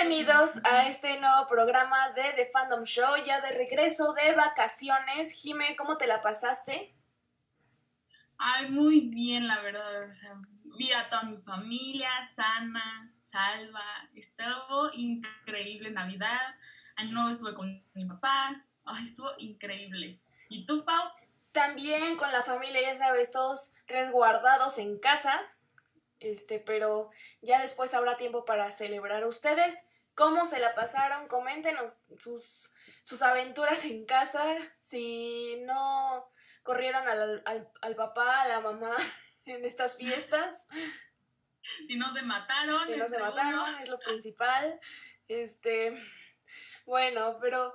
Bienvenidos a este nuevo programa de The Fandom Show, ya de regreso de vacaciones. Jime, ¿cómo te la pasaste? Ay, muy bien, la verdad. O sea, vi a toda mi familia, sana, salva. Estuvo increíble Navidad. Año nuevo estuve con mi papá. Ay, estuvo increíble. ¿Y tú, Pau? También con la familia, ya sabes, todos resguardados en casa. Este, pero ya después habrá tiempo para celebrar ustedes. ¿Cómo se la pasaron? Coméntenos sus, sus aventuras en casa. Si no corrieron al, al, al papá, a la mamá en estas fiestas. Si no se mataron. Si no se mataron, es lo principal. Este, bueno, pero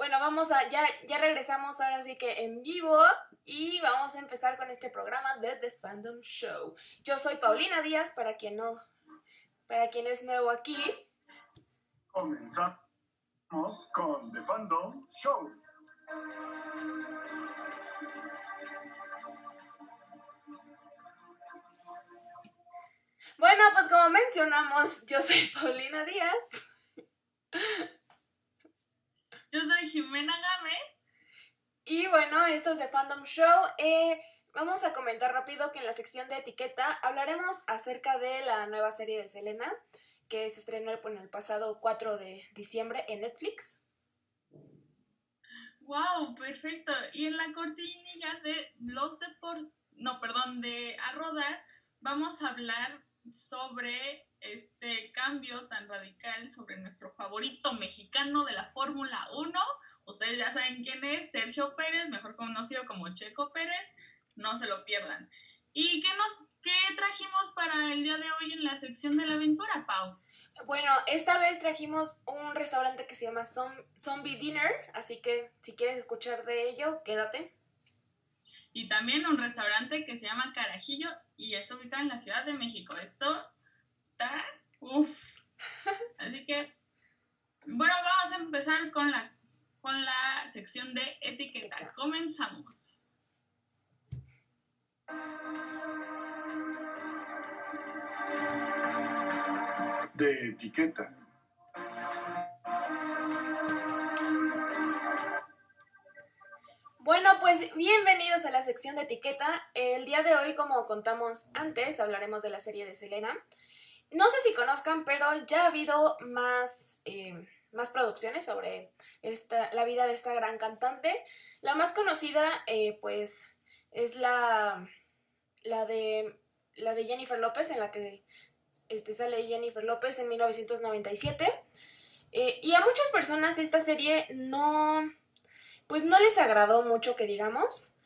bueno, vamos a, ya, ya regresamos ahora sí que en vivo y vamos a empezar con este programa de The Fandom Show. Yo soy Paulina Díaz, para quien no, para quien es nuevo aquí. Comenzamos con The Fandom Show. Bueno, pues como mencionamos, yo soy Paulina Díaz. Yo soy Jimena Game. Y bueno, esto es The Fandom Show. Eh, vamos a comentar rápido que en la sección de etiqueta hablaremos acerca de la nueva serie de Selena, que se estrenó el, bueno, el pasado 4 de diciembre en Netflix. Wow, perfecto. Y en la cortinilla de los de por, no, perdón, de a rodar, vamos a hablar sobre este cambio tan radical sobre nuestro favorito mexicano de la Fórmula 1. Ustedes ya saben quién es, Sergio Pérez, mejor conocido como Checo Pérez. No se lo pierdan. ¿Y qué nos qué trajimos para el día de hoy en la sección de la aventura, Pau? Bueno, esta vez trajimos un restaurante que se llama Zom- Zombie Dinner, así que si quieres escuchar de ello, quédate. Y también un restaurante que se llama Carajillo y está ubicado en la Ciudad de México. Esto uff. Así que, bueno, vamos a empezar con la, con la sección de etiqueta. Comenzamos. De etiqueta. Bueno, pues bienvenidos a la sección de etiqueta. El día de hoy, como contamos antes, hablaremos de la serie de Selena. No sé si conozcan, pero ya ha habido más, eh, más producciones sobre esta, la vida de esta gran cantante. La más conocida, eh, pues, es la, la, de, la de Jennifer López, en la que este, sale Jennifer López en 1997. Eh, y a muchas personas esta serie no pues no les agradó mucho que digamos.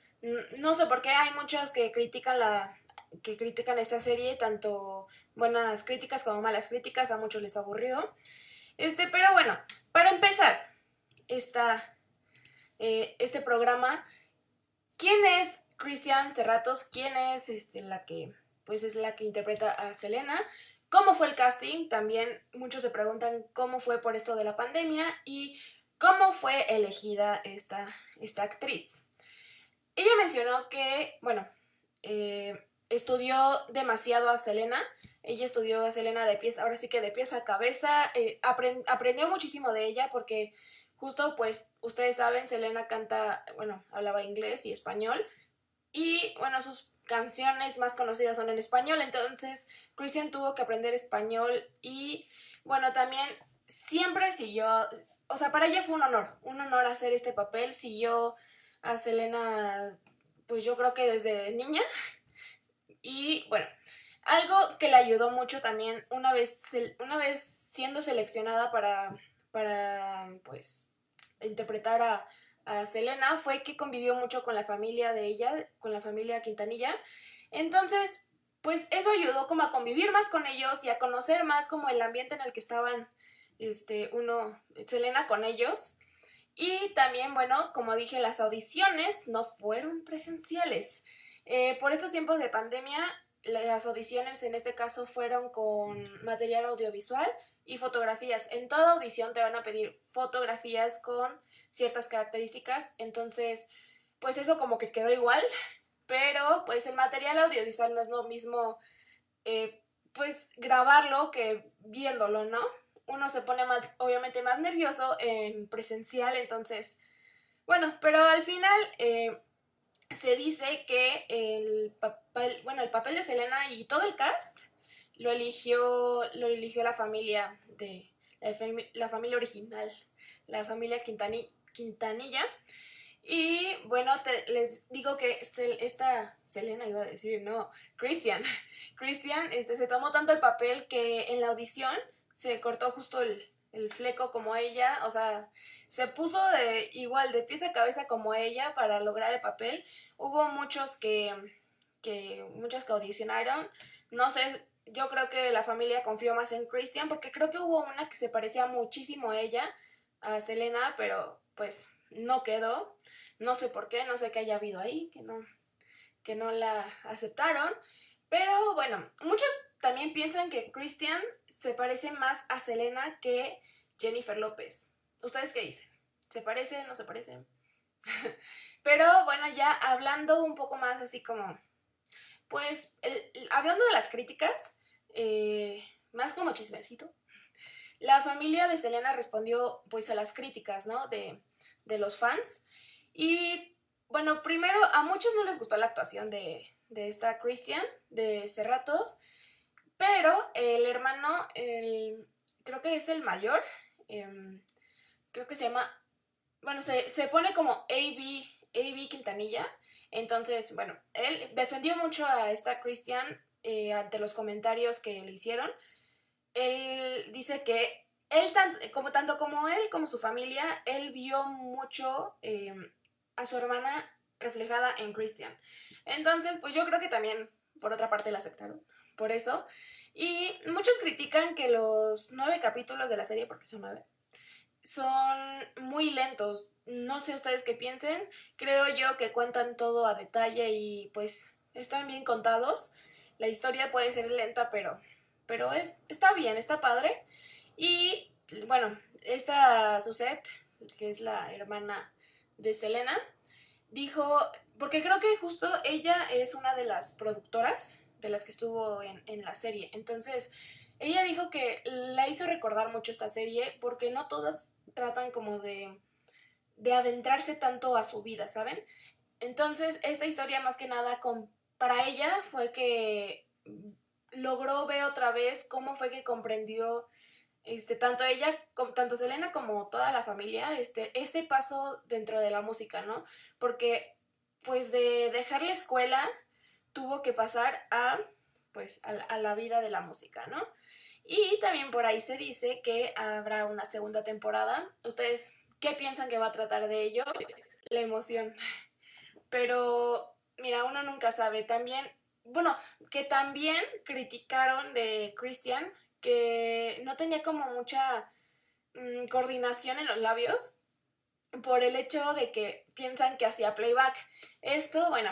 No sé por qué hay muchos que critican la que critican esta serie, tanto buenas críticas como malas críticas, a muchos les aburrió. Este, pero bueno, para empezar esta, eh, este programa, ¿quién es Cristian Cerratos? ¿Quién es este, la que pues es la que interpreta a Selena? ¿Cómo fue el casting? También muchos se preguntan cómo fue por esto de la pandemia y cómo fue elegida esta, esta actriz. Ella mencionó que, bueno, eh, estudió demasiado a Selena. Ella estudió a Selena de pies, ahora sí que de pies a cabeza. eh, apren- aprendió muchísimo de ella porque justo, pues, ustedes saben, Selena canta, bueno, hablaba inglés y español. Y, bueno, sus canciones más conocidas son en español. Entonces, Christian tuvo que aprender español y, bueno, también siempre siguió o sea, para ella fue un honor, un honor hacer este papel. Siguió a Selena, pues yo creo que desde niña. Y bueno, algo que le ayudó mucho también, una vez, una vez siendo seleccionada para, para pues, interpretar a, a Selena, fue que convivió mucho con la familia de ella, con la familia Quintanilla. Entonces, pues eso ayudó como a convivir más con ellos y a conocer más como el ambiente en el que estaban este, uno, Selena con ellos. Y también, bueno, como dije, las audiciones no fueron presenciales. Eh, por estos tiempos de pandemia, las audiciones en este caso fueron con material audiovisual y fotografías. En toda audición te van a pedir fotografías con ciertas características, entonces, pues eso como que quedó igual, pero pues el material audiovisual no es lo mismo, eh, pues grabarlo que viéndolo, ¿no? uno se pone más, obviamente más nervioso en presencial, entonces, bueno, pero al final eh, se dice que el papel, bueno, el papel de Selena y todo el cast lo eligió, lo eligió la familia de, la, familia original, la familia Quintanilla. Y bueno, les digo que esta Selena iba a decir, no, Christian. Christian este, se tomó tanto el papel que en la audición se cortó justo el, el fleco como ella, o sea, se puso de igual de pies a cabeza como ella para lograr el papel. Hubo muchos que, que muchos que audicionaron. No sé, yo creo que la familia confió más en Christian porque creo que hubo una que se parecía muchísimo a ella, a Selena, pero pues no quedó. No sé por qué, no sé qué haya habido ahí, que no, que no la aceptaron. Pero bueno, muchos también piensan que Christian se parece más a Selena que Jennifer López. ¿Ustedes qué dicen? ¿Se parece? ¿No se parece? Pero bueno, ya hablando un poco más así como, pues, hablando de las críticas, eh, más como chismecito, la familia de Selena respondió pues a las críticas, ¿no? De, de los fans. Y bueno, primero a muchos no les gustó la actuación de, de esta Christian, de Cerratos, pero el hermano, el, creo que es el mayor, em, creo que se llama, bueno, se, se pone como AB, AB Quintanilla, entonces, bueno, él defendió mucho a esta Christian eh, ante los comentarios que le hicieron. Él dice que él, tanto como, tanto como él como su familia, él vio mucho em, a su hermana reflejada en Christian. Entonces, pues yo creo que también, por otra parte, la aceptaron. Por eso. Y muchos critican que los nueve capítulos de la serie, porque son nueve, son muy lentos. No sé ustedes qué piensen. Creo yo que cuentan todo a detalle y pues están bien contados. La historia puede ser lenta, pero, pero es, está bien, está padre. Y bueno, esta Suzette, que es la hermana de Selena, dijo, porque creo que justo ella es una de las productoras de las que estuvo en, en la serie. Entonces, ella dijo que la hizo recordar mucho esta serie porque no todas tratan como de, de adentrarse tanto a su vida, ¿saben? Entonces, esta historia más que nada con, para ella fue que logró ver otra vez cómo fue que comprendió este, tanto ella, tanto Selena como toda la familia, este, este paso dentro de la música, ¿no? Porque, pues, de dejar la escuela, tuvo que pasar a, pues, a, la vida de la música, ¿no? Y también por ahí se dice que habrá una segunda temporada. ¿Ustedes qué piensan que va a tratar de ello? La emoción. Pero, mira, uno nunca sabe. También, bueno, que también criticaron de Christian que no tenía como mucha mm, coordinación en los labios por el hecho de que piensan que hacía playback. Esto, bueno,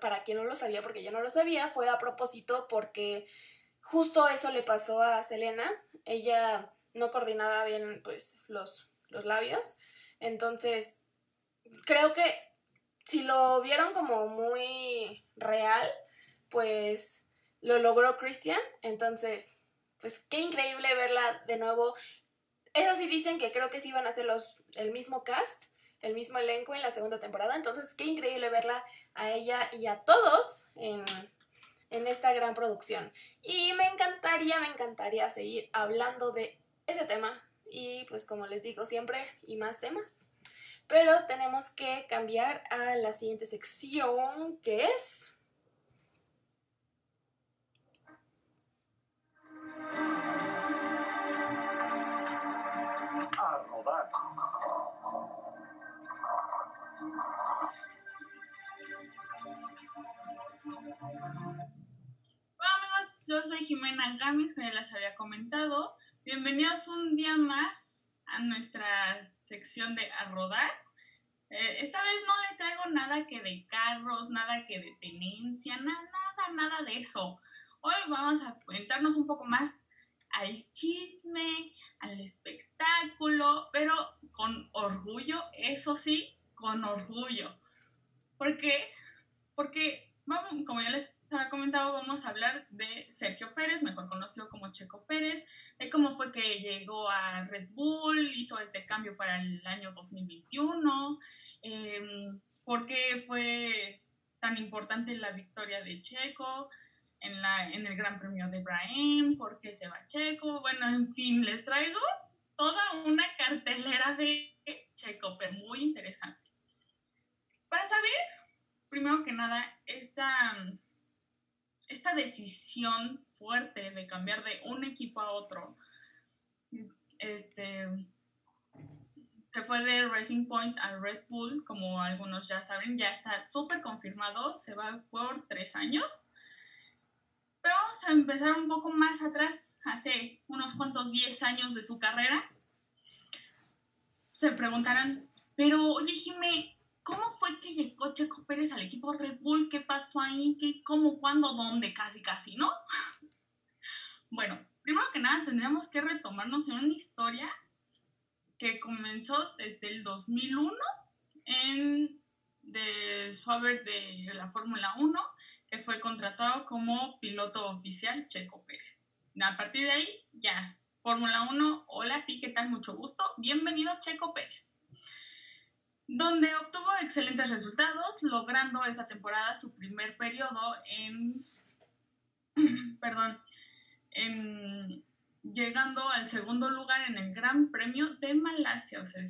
para quien no lo sabía, porque yo no lo sabía, fue a propósito porque justo eso le pasó a Selena. Ella no coordinaba bien pues los, los labios. Entonces, creo que si lo vieron como muy real, pues lo logró Christian. Entonces, pues qué increíble verla de nuevo. Eso sí dicen que creo que sí van a ser los, el mismo cast, el mismo elenco en la segunda temporada. Entonces, qué increíble verla a ella y a todos en, en esta gran producción. Y me encantaría, me encantaría seguir hablando de ese tema. Y pues como les digo siempre, y más temas. Pero tenemos que cambiar a la siguiente sección, que es... Vamos, yo soy Jimena Gamis, como ya les había comentado. Bienvenidos un día más a nuestra sección de A Rodar. Eh, esta vez no les traigo nada que de carros, nada que de tenencia, nada, nada, nada de eso. Hoy vamos a entrarnos un poco más al chisme, al espectáculo, pero con orgullo, eso sí, con orgullo. ¿Por qué? Porque, vamos, como ya les había comentado, vamos a hablar de Sergio Pérez, mejor conocido como Checo Pérez, de cómo fue que llegó a Red Bull, hizo este cambio para el año 2021, em, por qué fue tan importante la victoria de Checo en, la, en el Gran Premio de Brahim, por qué se va Checo, bueno, en fin, les traigo toda una cartelera de Checo, pero muy interesante. Para saber, primero que nada, esta esta decisión fuerte de cambiar de un equipo a otro, este, se fue de Racing Point a Red Bull, como algunos ya saben, ya está súper confirmado, se va por tres años. Pero vamos a empezar un poco más atrás, hace unos cuantos diez años de su carrera. Se preguntarán, pero oye Jimé, ¿Cómo fue que llegó Checo Pérez al equipo Red Bull? ¿Qué pasó ahí? ¿Qué, ¿Cómo, cuándo, dónde? Casi, casi, ¿no? bueno, primero que nada tendríamos que retomarnos en una historia que comenzó desde el 2001 en de de la Fórmula 1, que fue contratado como piloto oficial Checo Pérez. A partir de ahí, ya, Fórmula 1, hola, sí, ¿qué tal? Mucho gusto. Bienvenido Checo Pérez donde obtuvo excelentes resultados, logrando esa temporada su primer periodo en, perdón, en, llegando al segundo lugar en el Gran Premio de Malasia. O sea,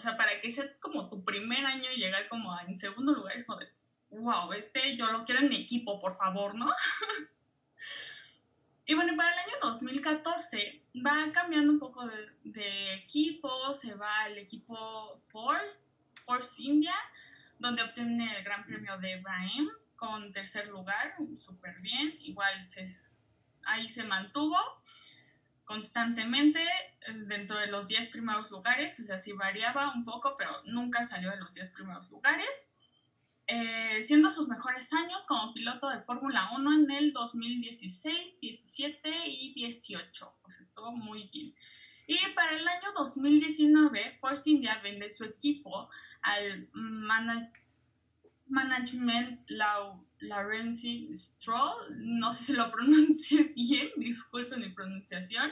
sea, para que sea como tu primer año y llegar como en segundo lugar es como de, wow, este yo lo quiero en equipo, por favor, ¿no? y bueno, para el año 2014 va cambiando un poco de, de equipo, se va al equipo Force Force India, donde obtiene el Gran Premio de Brahim con tercer lugar, súper bien. Igual ahí se mantuvo constantemente eh, dentro de los 10 primeros lugares, o sea, sí variaba un poco, pero nunca salió de los 10 primeros lugares. Eh, siendo sus mejores años como piloto de Fórmula 1 en el 2016, 17 y 18. Pues estuvo muy bien. Y para el año 2019, Force India vende su equipo al Management Laurency Stroll, no sé si lo pronuncie bien, disculpen mi pronunciación,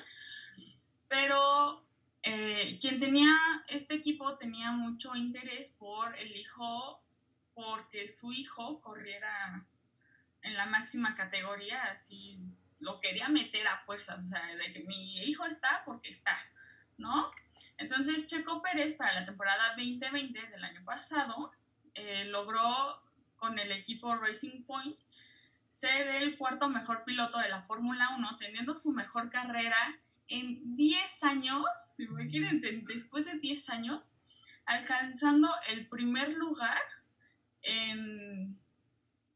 pero eh, quien tenía este equipo tenía mucho interés por el hijo, porque su hijo corriera en la máxima categoría, así lo quería meter a fuerzas, o sea, de que mi hijo está porque está, ¿no? Entonces Checo Pérez para la temporada 2020 del año pasado eh, logró con el equipo Racing Point ser el cuarto mejor piloto de la Fórmula 1, teniendo su mejor carrera en 10 años, imagínense, después de 10 años, alcanzando el primer lugar en,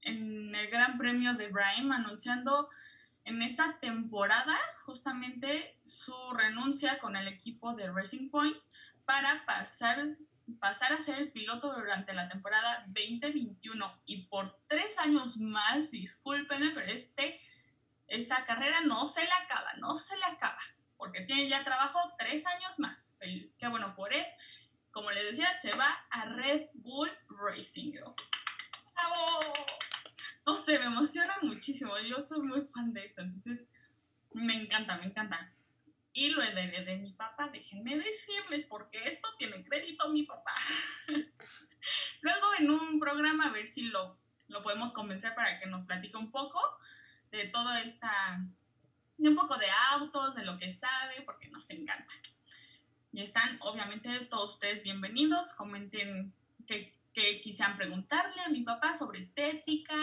en el Gran Premio de Brahim, anunciando en esta temporada justamente su renuncia con el equipo de Racing Point para pasar, pasar a ser el piloto durante la temporada 2021 y por tres años más, discúlpenme, pero este, esta carrera no se le acaba, no se le acaba, porque tiene ya trabajo tres años más. Qué bueno por él. Como les decía, se va a Red Bull Racing. ¡Bravo! Sé, me emociona muchísimo. Yo soy muy fan de esto, entonces me encanta, me encanta. Y lo heredé de mi papá, déjenme decirles, porque esto tiene crédito mi papá. Luego en un programa, a ver si lo, lo podemos convencer para que nos platique un poco de todo esta, de un poco de autos, de lo que sabe, porque nos encanta. Y están, obviamente, todos ustedes bienvenidos. Comenten qué que quisieran preguntarle a mi papá sobre estética,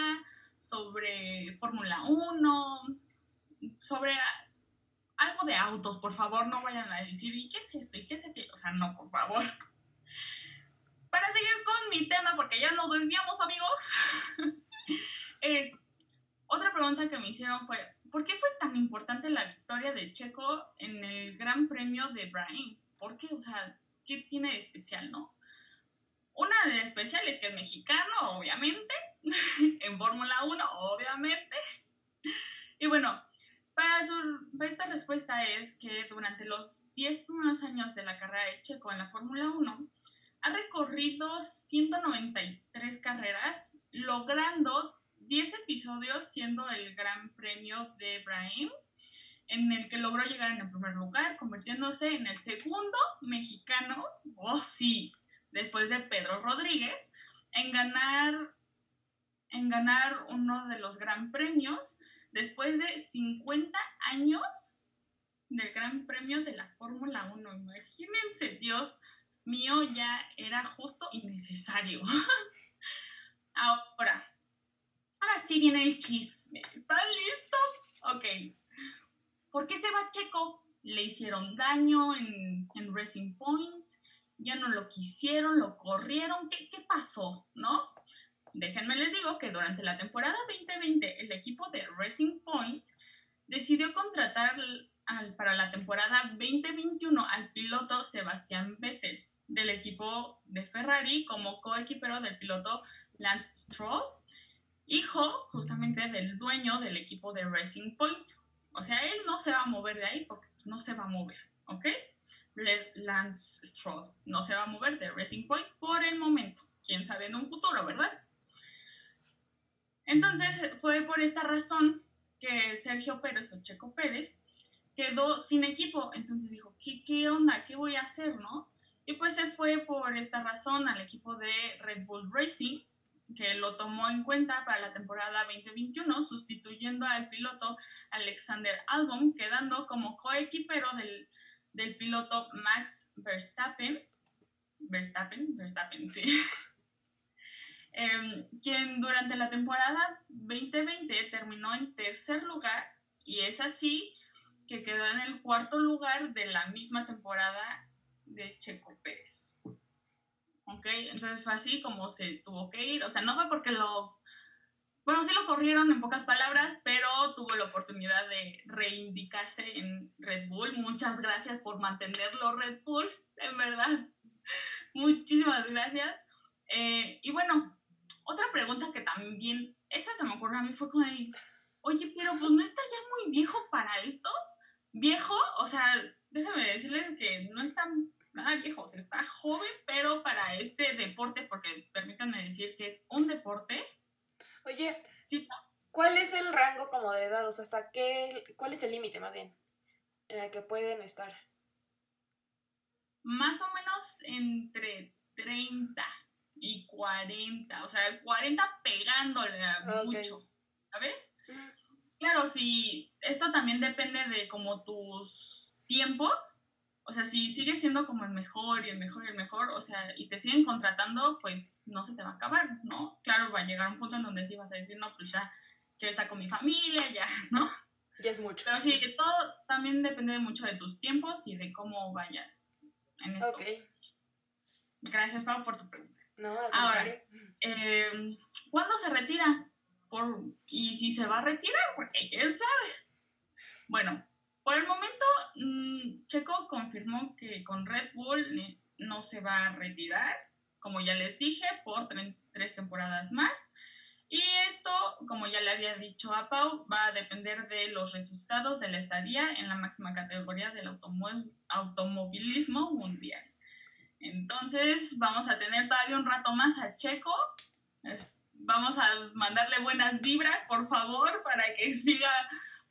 sobre Fórmula 1, sobre algo de autos, por favor, no vayan a decir, ¿y qué es esto? ¿Y qué es esto? O sea, no, por favor. Para seguir con mi tema, porque ya nos desviamos, amigos, es, otra pregunta que me hicieron fue, ¿por qué fue tan importante la victoria de Checo en el Gran Premio de Brahim? ¿Por qué? O sea, ¿qué tiene de especial, no? Una de especiales que es mexicano, obviamente. en Fórmula 1, obviamente. Y bueno, para, su, esta respuesta es que durante los 10 primeros años de la carrera de Checo en la Fórmula 1, ha recorrido 193 carreras, logrando 10 episodios siendo el Gran Premio de Brahim, en el que logró llegar en el primer lugar, convirtiéndose en el segundo mexicano, oh sí, después de Pedro Rodríguez, en ganar, en ganar uno de los Gran Premios después de 50 años del Gran Premio de la Fórmula 1. Imagínense, Dios mío, ya era justo y necesario. Ahora, ahora sí viene el chisme. ¿Están listos? Ok. ¿Por qué se va Checo? Le hicieron daño en, en Racing Point, ya no lo quisieron, lo corrieron. ¿Qué, qué pasó? ¿No? Déjenme les digo que durante la temporada 2020 el equipo de Racing Point decidió contratar para la temporada 2021 al piloto Sebastián Vettel del equipo de Ferrari como coequipero del piloto Lance Stroll, hijo justamente del dueño del equipo de Racing Point. O sea, él no se va a mover de ahí porque no se va a mover, ¿ok? Lance Stroll no se va a mover de Racing Point por el momento. Quién sabe en un futuro, ¿verdad? Entonces fue por esta razón que Sergio Pérez o Checo Pérez quedó sin equipo. Entonces dijo, ¿qué, onda? ¿Qué voy a hacer? ¿No? Y pues se fue por esta razón al equipo de Red Bull Racing, que lo tomó en cuenta para la temporada 2021, sustituyendo al piloto Alexander Albon, quedando como coequipero del, del piloto Max Verstappen. Verstappen, Verstappen, sí. Em, quien durante la temporada 2020 terminó en tercer lugar y es así que quedó en el cuarto lugar de la misma temporada de Checo Pérez. ¿Ok? Entonces fue así como se tuvo que ir. O sea, no fue porque lo... Bueno, sí lo corrieron en pocas palabras, pero tuvo la oportunidad de reivindicarse en Red Bull. Muchas gracias por mantenerlo Red Bull, en verdad. Muchísimas gracias. Eh, y bueno, otra pregunta que también, esa se me ocurrió a mí, fue como de, oye, pero pues no está ya muy viejo para esto. Viejo, o sea, déjame decirles que no está nada viejo, o sea, está joven, pero para este deporte, porque permítanme decir que es un deporte. Oye, ¿cuál es el rango como de edad? O sea, ¿hasta qué, cuál es el límite más bien en el que pueden estar? Más o menos entre 30 y 40, o sea, 40 pegándole a mucho, ¿sabes? Claro, si esto también depende de como tus tiempos, o sea, si sigues siendo como el mejor y el mejor y el mejor, o sea, y te siguen contratando, pues no se te va a acabar, ¿no? Claro, va a llegar un punto en donde sí vas a decir, no, pues ya quiero estar con mi familia, ya, ¿no? Ya es mucho. Pero sí, todo también depende mucho de tus tiempos y de cómo vayas en esto. Ok. Gracias, Pau, por tu pregunta. No, Ahora, eh, ¿cuándo se retira? Por, y si se va a retirar, porque quién sabe. Bueno, por el momento, mm, Checo confirmó que con Red Bull no se va a retirar, como ya les dije, por tres temporadas más. Y esto, como ya le había dicho a Pau, va a depender de los resultados de la estadía en la máxima categoría del automovilismo mundial. Entonces vamos a tener todavía un rato más a Checo. vamos a mandarle buenas vibras, por favor, para que siga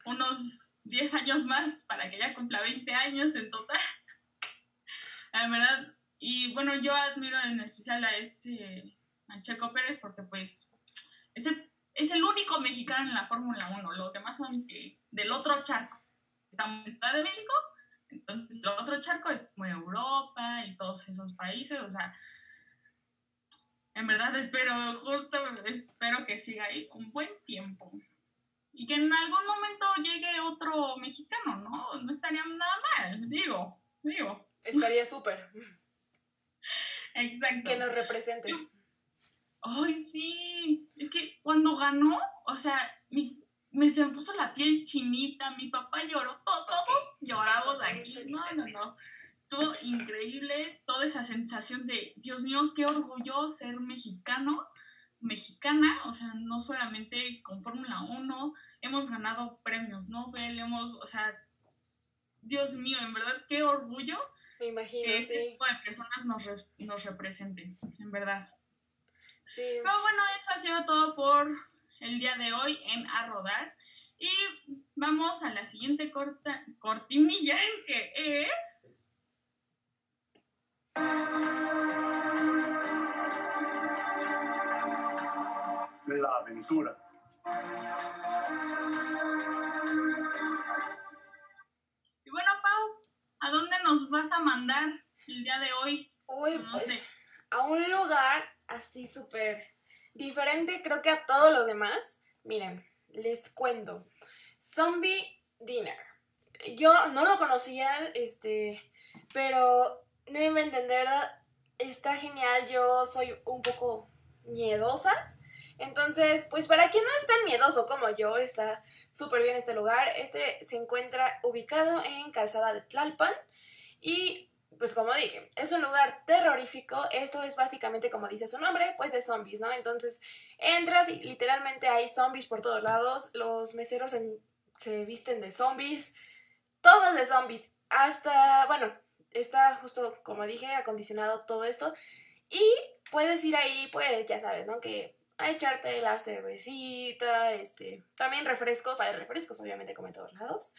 unos 10 años más, para que ya cumpla 20 años en total. La verdad. Y bueno, yo admiro en especial a este, a Checo Pérez, porque pues es el, único mexicano en la Fórmula 1. Los demás son del otro charco. Estamos en de México entonces, lo otro charco es como Europa y todos esos países, o sea, en verdad espero, justo espero que siga ahí un buen tiempo. Y que en algún momento llegue otro mexicano, ¿no? No estaría nada mal, digo, digo. Estaría súper. Exacto. Que nos represente. Ay, sí. Es que cuando ganó, o sea, mi me se me puso la piel chinita, mi papá lloró, todos lloramos aquí. No, no, no. Estuvo increíble toda esa sensación de, Dios mío, qué orgullo ser mexicano, mexicana, o sea, no solamente con Fórmula 1, hemos ganado premios Nobel, hemos, o sea, Dios mío, en verdad, qué orgullo Me imagino, que este tipo de personas nos, nos representen, en verdad. Sí. Pero bueno, eso ha sido todo por el día de hoy en A Rodar. Y vamos a la siguiente corta, cortinilla, que es... La aventura. Y bueno, Pau, ¿a dónde nos vas a mandar el día de hoy? Uy, No pues sé. a un lugar así súper diferente creo que a todos los demás. Miren, les cuento. Zombie Dinner. Yo no lo conocía, este, pero no a entender, está genial, yo soy un poco miedosa. Entonces, pues para quien no es tan miedoso como yo, está súper bien este lugar. Este se encuentra ubicado en Calzada de Tlalpan y pues como dije, es un lugar terrorífico. Esto es básicamente, como dice su nombre, pues de zombies, ¿no? Entonces entras y literalmente hay zombies por todos lados. Los meseros se visten de zombies. Todos de zombies. Hasta, bueno, está justo, como dije, acondicionado todo esto. Y puedes ir ahí, pues ya sabes, ¿no? Que a echarte la cervecita, este, también refrescos, hay refrescos obviamente como en todos lados.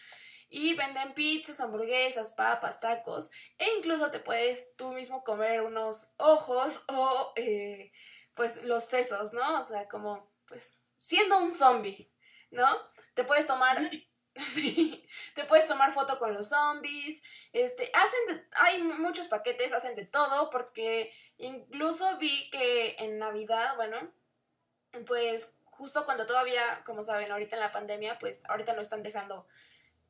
Y venden pizzas, hamburguesas, papas, tacos. E incluso te puedes tú mismo comer unos ojos o eh, pues los sesos, ¿no? O sea, como pues siendo un zombie, ¿no? Te puedes tomar Sí, te puedes tomar foto con los zombies, este, hacen de- hay muchos paquetes, hacen de todo, porque incluso vi que en Navidad, bueno, pues justo cuando todavía, como saben, ahorita en la pandemia, pues ahorita no están dejando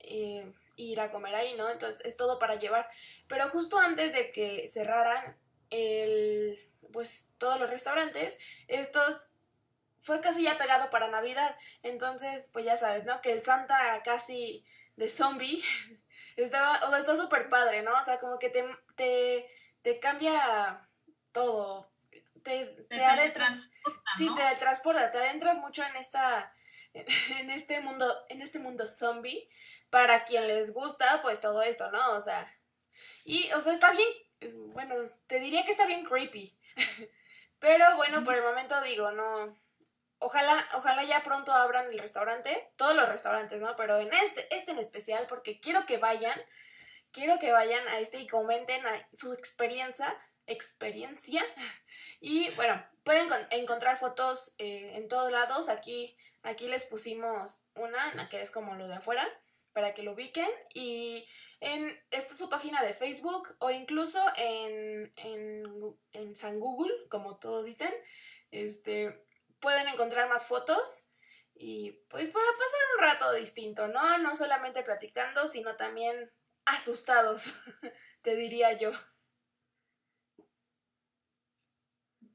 eh, ir a comer ahí, ¿no? Entonces es todo para llevar. Pero justo antes de que cerraran el, pues todos los restaurantes, estos fue casi ya pegado para Navidad. Entonces, pues ya sabes, ¿no? Que el Santa casi de zombie estaba, o sea, está súper padre, ¿no? O sea, como que te, te, te cambia todo. Te, te, Te adentras. teletransporta, Sí, ¿no? te transporta, te adentras mucho en esta. En este mundo. En este mundo zombie. Para quien les gusta, pues todo esto, ¿no? O sea. Y, o sea, está bien. Bueno, te diría que está bien creepy. Pero bueno, por el momento digo, no. Ojalá, ojalá ya pronto abran el restaurante. Todos los restaurantes, ¿no? Pero en este, este en especial, porque quiero que vayan. Quiero que vayan a este y comenten a su experiencia. Experiencia. Y bueno, pueden con- encontrar fotos eh, en todos lados. Aquí, aquí les pusimos una, la que es como lo de afuera, para que lo ubiquen. Y en esta es su página de Facebook o incluso en, en, en San Google, como todos dicen. Este, pueden encontrar más fotos. Y pues para pasar un rato distinto, ¿no? No solamente platicando, sino también asustados, te diría yo.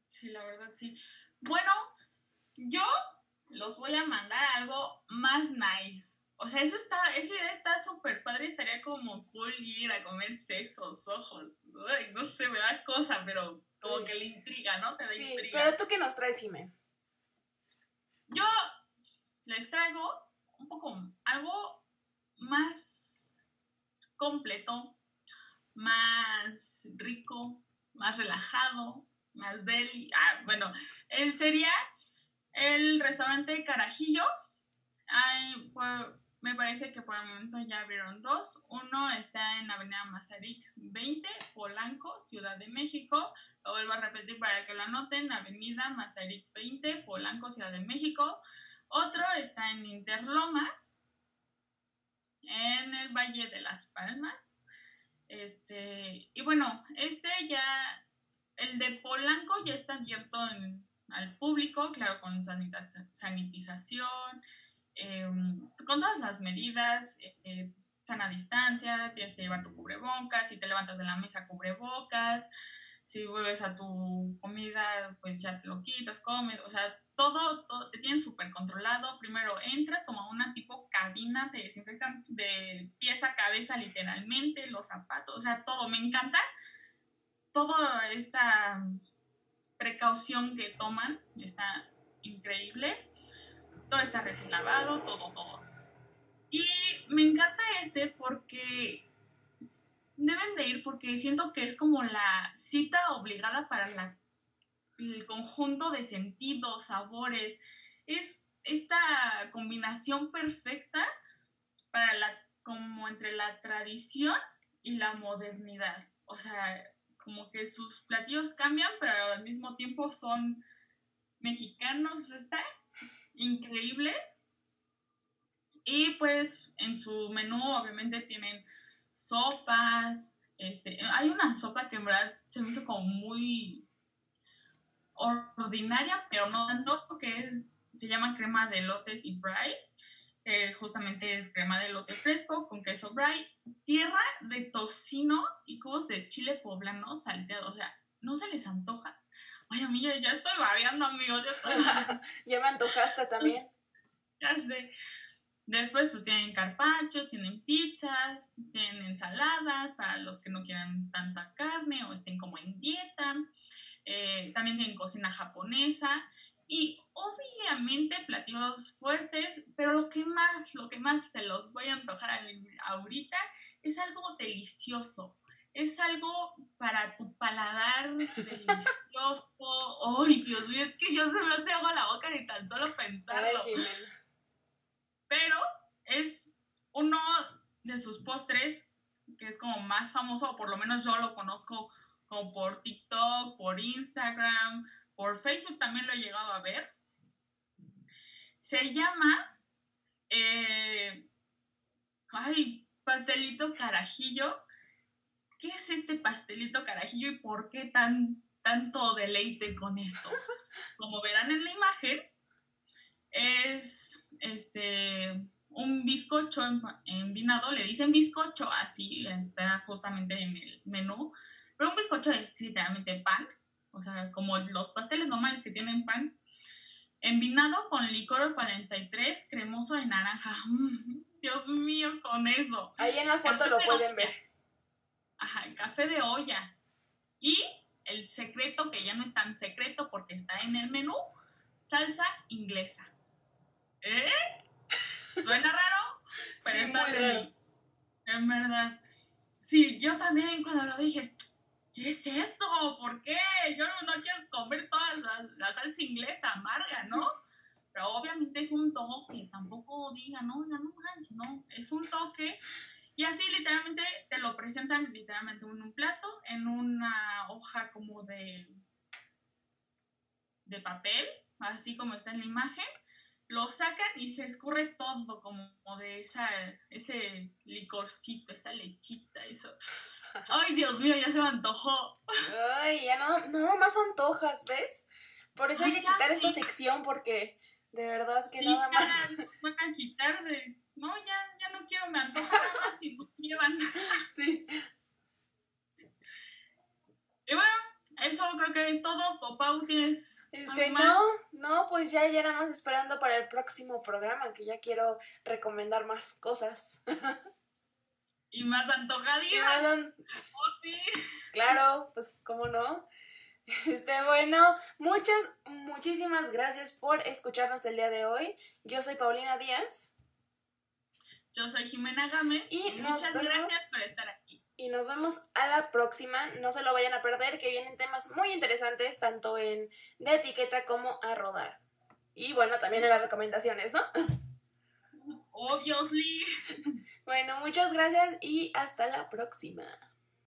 Sí, la verdad, sí. Bueno, yo los voy a mandar algo más nice. O sea, eso está, esa idea está súper padre, estaría como cool ir a comer sesos, ojos. No sé, me da cosa, pero como Sí. que le intriga, ¿no? Te da Sí, intriga. pero tú qué nos traes, Jimé. Yo les traigo un poco algo más completo, más rico, más relajado, más deli. Ah, bueno, eh, sería el restaurante Carajillo. Ay, por- me parece que por el momento ya abrieron dos. Uno está en Avenida Mazarik 20, Polanco, Ciudad de México. Lo vuelvo a repetir para que lo anoten. Avenida Mazarik 20, Polanco, Ciudad de México. Otro está en Interlomas, en el Valle de las Palmas. Este, y bueno, este ya, el de Polanco ya está abierto al público, claro, con sanitización, em, con todas las medidas, eh, eh, sana distancia, tienes que llevar tu cubrebocas, si te levantas de la mesa, cubrebocas, si vuelves a tu comida, pues ya te lo quitas, comes, o sea, todo, todo te tienen súper controlado. Primero entras como a una tipo cabina, te desinfectan de pies a cabeza literalmente, los zapatos, o sea, todo. Me encanta toda esta precaución que toman, está increíble. Todo está recién lavado, todo, todo. Y me encanta este porque deben de ir porque siento que es como la cita obligada para la, el conjunto de sentidos, sabores. Es esta combinación perfecta para la, como entre la tradición y la modernidad. O sea, como que sus platillos cambian, pero al mismo tiempo son mexicanos. Está increíble. Y pues en su menú obviamente tienen sopas. Este, hay una sopa que en verdad se me hizo como muy ordinaria, pero no tanto, que es, se llama crema de lotes y brie. justamente es crema de lote fresco con queso brie, tierra de tocino y cubos de chile poblano salteado. O sea, ¿no se les antoja? A mí ya, estoy babeando, amigos. Ya, ya me antojaste también. ya sé. Después, pues tienen carpachos, tienen pizzas, tienen ensaladas para los que no quieran tanta carne o estén como en dieta. Eh, también tienen cocina japonesa y obviamente platillos fuertes, pero lo que más, lo que más se los voy a antojar ahorita es algo delicioso. Es algo para tu paladar delicioso. Ay, Dios mío, es que yo se me hace agua la boca de tan solo pensarlo. pero es uno de sus postres que es como más famoso, o por lo menos yo lo conozco como por TikTok, por Instagram, por Facebook también lo he llegado a ver. Se llama, eh, ay, pastelito carajillo. ¿Qué es este pastelito carajillo y por qué tan, tanto deleite con esto? Como verán en la imagen, es este un bizcocho envinado, le dicen bizcocho, así está justamente en el menú, pero un bizcocho es literalmente pan, o sea, como los pasteles normales que tienen pan, envinado con licor 43, cremoso de naranja. Dios mío, con eso. Ahí en la foto lo pueden ver. Ajá, café de olla. Y el secreto, que ya no es tan secreto porque está en el menú, salsa inglesa. ¿Eh? Suena raro, pero es raro. En verdad. Sí, yo también cuando lo dije, ¿qué es esto? ¿Por qué? Yo no, quiero comer toda la, salsa inglesa amarga, ¿no? Pero obviamente es un toque, tampoco diga, no, ya no manches, no, es un toque. Y así literalmente te lo presentan literalmente en un plato, en una hoja como de, de papel, así como está en la imagen lo sacan y se escurre todo como de esa, ese licorcito, esa lechita, eso. Ay, Dios mío, ya se me antojó. Ay, ya no, nada más antojas, ¿ves? Por eso hay que quitar esta sección porque de verdad que nada más. Van a quitar de, no, ya, ya no quiero, me antoja nada más y no llevan. Sí. Y bueno, eso creo que es todo. Popau, ¿tienes este, no, no, pues ya, ya nada más esperando para el próximo programa, que ya quiero recomendar más cosas. y más antojadillas. Oh, sí. Claro, pues cómo no. Este, bueno, muchas, muchísimas gracias por escucharnos el día de hoy. Yo soy Paulina Díaz. Yo soy Jimena Gámez. Y, muchas gracias por estar aquí y nos vemos a la próxima. No se lo vayan a perder, que vienen temas muy interesantes, tanto en de etiqueta como a rodar. Y bueno, también en las recomendaciones, ¿no? Obviously. Bueno, muchas gracias y hasta la próxima.